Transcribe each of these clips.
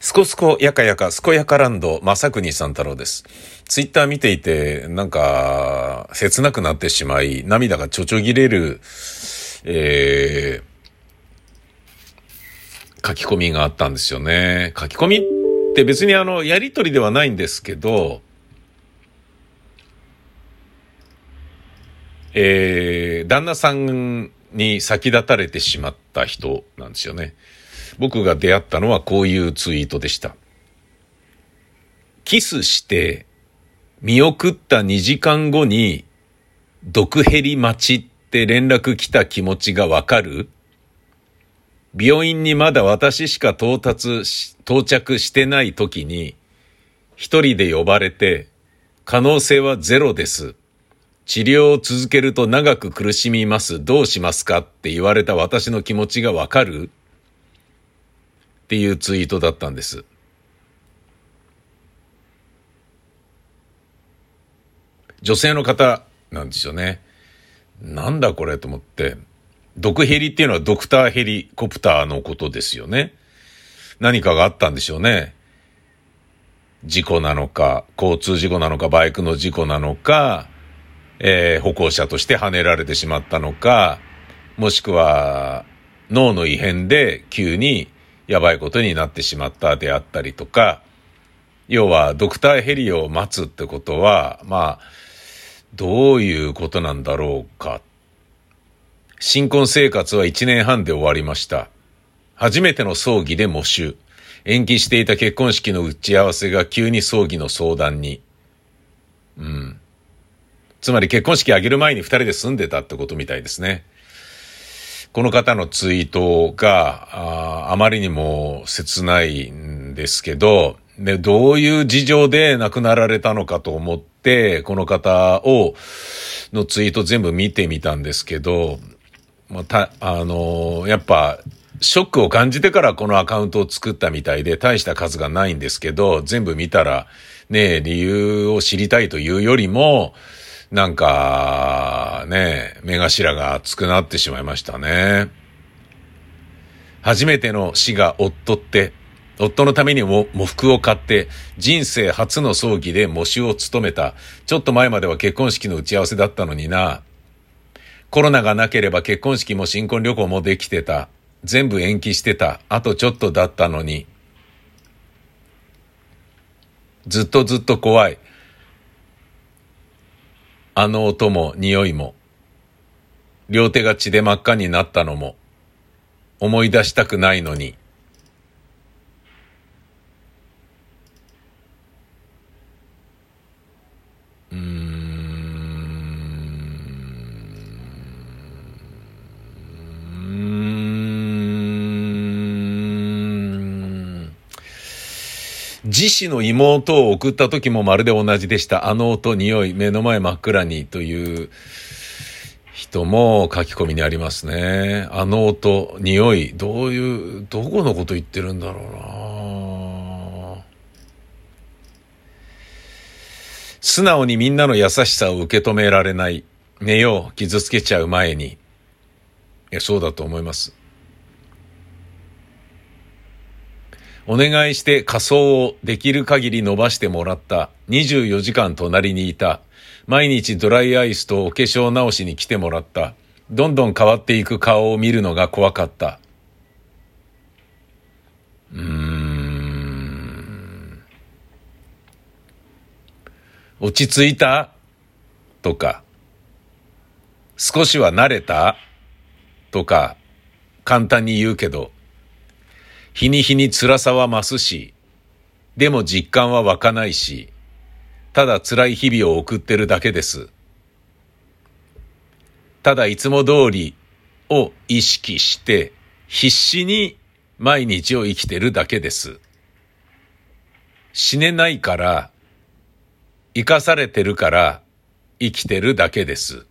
すこすこやかやか、すこやかランド、まさくにさん太郎です。ツイッター見ていて、なんか、切なくなってしまい、涙がちょちょぎれる、えー、書き込みがあったんですよね。書き込みって別にあの、やりとりではないんですけど、えー、旦那さんに先立たれてしまった人なんですよね。僕が出会ったのはこういうツイートでした。キスして見送った2時間後に毒ヘリ待ちって連絡来た気持ちがわかる病院にまだ私しか到達し、到着してない時に一人で呼ばれて可能性はゼロです。治療を続けると長く苦しみます。どうしますかって言われた私の気持ちがわかるっていうツイートだったんです。女性の方なんですよね。なんだこれと思って。毒ヘリっていうのはドクターヘリコプターのことですよね。何かがあったんでしょうね。事故なのか、交通事故なのか、バイクの事故なのか、えー歩行者として跳ねられてしまったのか、もしくは脳の異変で急にやばいことになってしまったであったりとか、要はドクターヘリを待つってことは、まあ、どういうことなんだろうか。新婚生活は1年半で終わりました。初めての葬儀で喪主。延期していた結婚式の打ち合わせが急に葬儀の相談に。うん。つまり結婚式挙げる前に二人で住んでたってことみたいですね。この方のツイートがあまりにも切ないんですけど、で、どういう事情で亡くなられたのかと思って、この方を、のツイート全部見てみたんですけど、ま、た、あのやっぱ、ショックを感じてからこのアカウントを作ったみたいで、大した数がないんですけど、全部見たら、ね、理由を知りたいというよりも、なんか、ね、目頭が熱くなってしまいましたね。初めての死が夫って、夫のためにも喪服を買って、人生初の葬儀で喪主を務めた。ちょっと前までは結婚式の打ち合わせだったのにな。コロナがなければ結婚式も新婚旅行もできてた。全部延期してた。あとちょっとだったのに。ずっとずっと怖い。あの音も匂いも。両手が血で真っ赤になったのも。思い出したくないのに。うーん。うーん自死の妹を送った時もまるで同じでした。あの音、匂い、目の前真っ暗にという人も書き込みにありますね。あの音、匂い、どういう、どこのこと言ってるんだろうな素直にみんなの優しさを受け止められない。寝よう、傷つけちゃう前に。いや、そうだと思います。お願いして仮装をできる限り伸ばしてもらった。24時間隣にいた。毎日ドライアイスとお化粧直しに来てもらった。どんどん変わっていく顔を見るのが怖かった。うーん。落ち着いた？とか、少しは慣れた？とか、簡単に言うけど、日に日に辛さは増すし、でも実感は湧かないし、ただ辛い日々を送ってるだけです。ただいつも通りを意識して、必死に毎日を生きてるだけです。死ねないから、生かされてるから、生きてるだけです。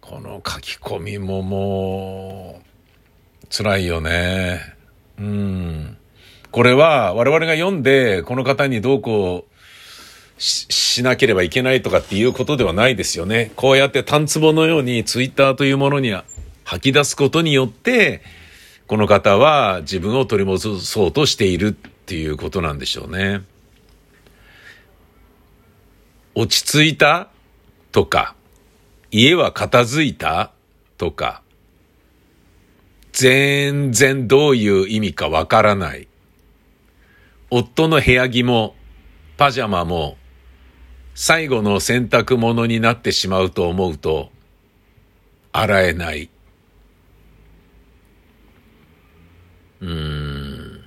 この書き込みももう、辛いよね。うん。これは我々が読んで、この方にどうこうししなければいけないとかっていうことではないですよね。こうやって単壺のようにツイッターというものに吐き出すことによって、この方は自分を取り戻そうとしているっていうことなんでしょうね。落ち着いたとか、家は片付いたとか、全然どういう意味かわからない。夫の部屋着も、パジャマも、最後の洗濯物になってしまうと思うと、洗えない。うん。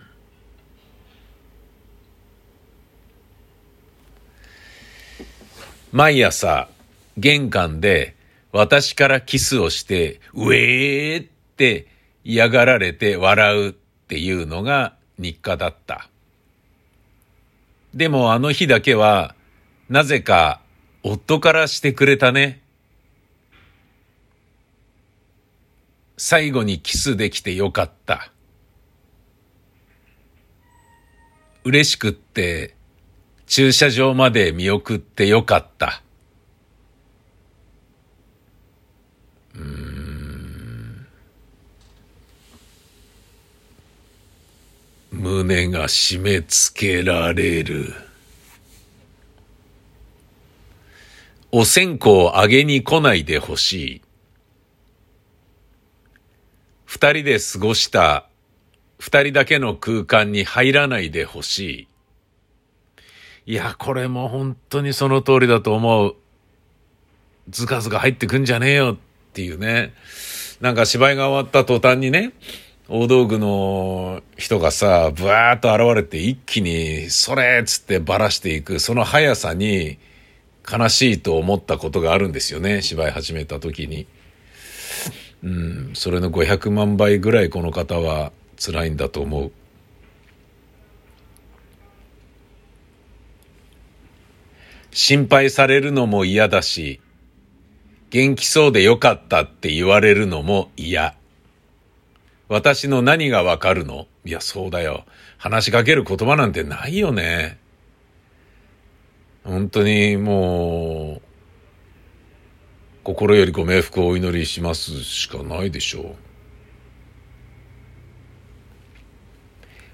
毎朝、玄関で私からキスをして、ウェーって嫌がられて笑うっていうのが日課だった。でもあの日だけは、なぜか夫からしてくれたね。最後にキスできてよかった。嬉しくって、駐車場まで見送ってよかった。うん。胸が締め付けられる。お線香をあげに来ないでほしい。二人で過ごした二人だけの空間に入らないでほしい。いや、これも本当にその通りだと思う。ずかずか入ってくんじゃねえよっていうね。なんか芝居が終わった途端にね、大道具の人がさ、ブワーッと現れて一気に、それっつってばらしていく、その速さに悲しいと思ったことがあるんですよね、芝居始めた時に。うん、それの500万倍ぐらいこの方は辛いんだと思う。心配されるのも嫌だし、元気そうでよかったって言われるのも嫌。私の何がわかるの？いや、そうだよ。話しかける言葉なんてないよね。本当にもう、心よりご冥福をお祈りしますしかないでしょ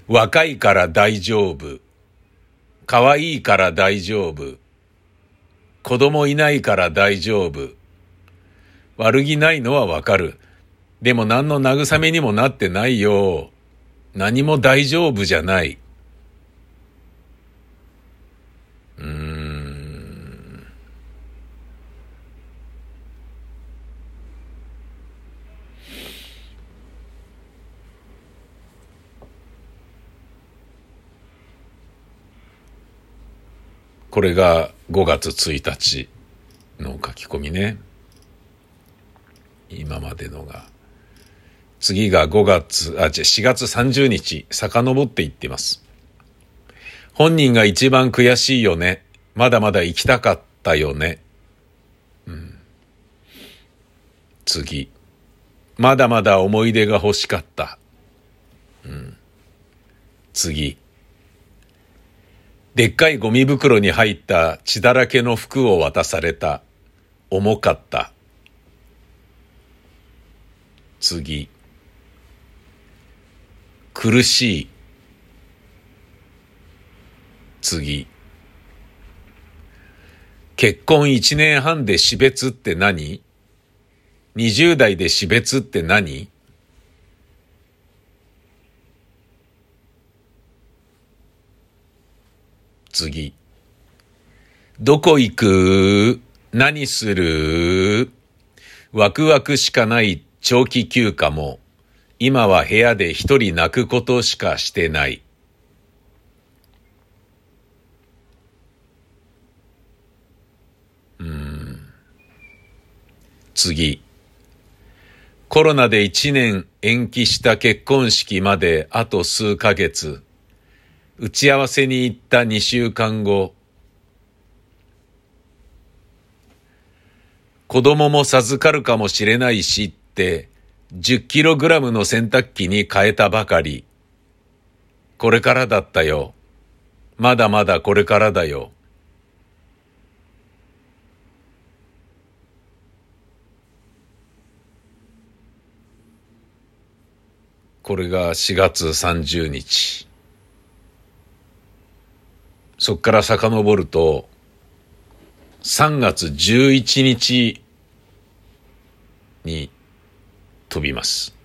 う。若いから大丈夫。可愛いから大丈夫。子供いないから大丈夫。悪気ないのはわかる。でも何の慰めにもなってないよ。何も大丈夫じゃない。うん。これが5月1日の書き込みね。今までのが。次が5月、あ、じゃ4月30日、遡っていってます。本人が一番悔しいよね。まだまだ行きたかったよね。うん。次。まだまだ思い出が欲しかった。うん。次。でっかいゴミ袋に入った血だらけの服を渡された。重かった。次。苦しい。次。結婚一年半で死別って何 ?20 代で死別って何？次。どこ行く？何する？ワクワクしかない長期休暇も、今は部屋で一人泣くことしかしてない。うん。次。コロナで一年延期した結婚式まであと数ヶ月。打ち合わせに行った2週間後、子供も授かるかもしれないしって10キログラムの洗濯機に変えたばかり。これからだったよ。まだまだこれからだよ。これが4月30日。そっから遡ると、3月11日に飛びます。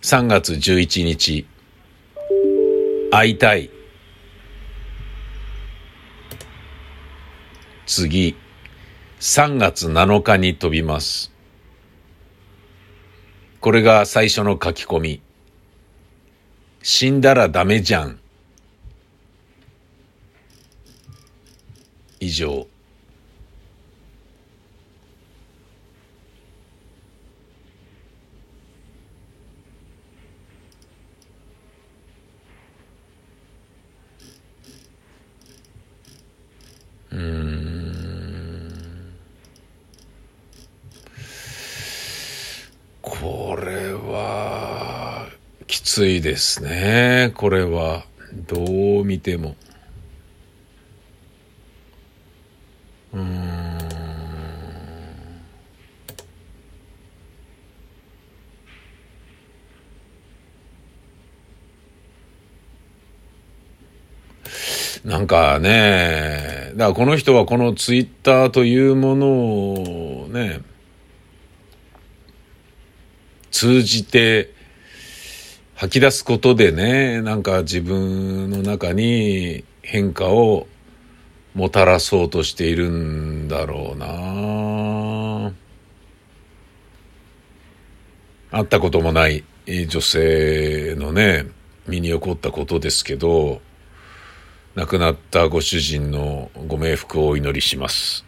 3月11日、会いたい。次、3月7日に飛びます。これが最初の書き込み。死んだらダメじゃん。以上。うん。これはきついですね。これはどう見ても。うん。なんかね、だからこの人はこのツイッターというものをね、通じて吐き出すことでね、なんか自分の中に変化をもたらそうとしているんだろうな。会ったこともない女性のね、身に起こったことですけど、亡くなったご主人のご冥福をお祈りします。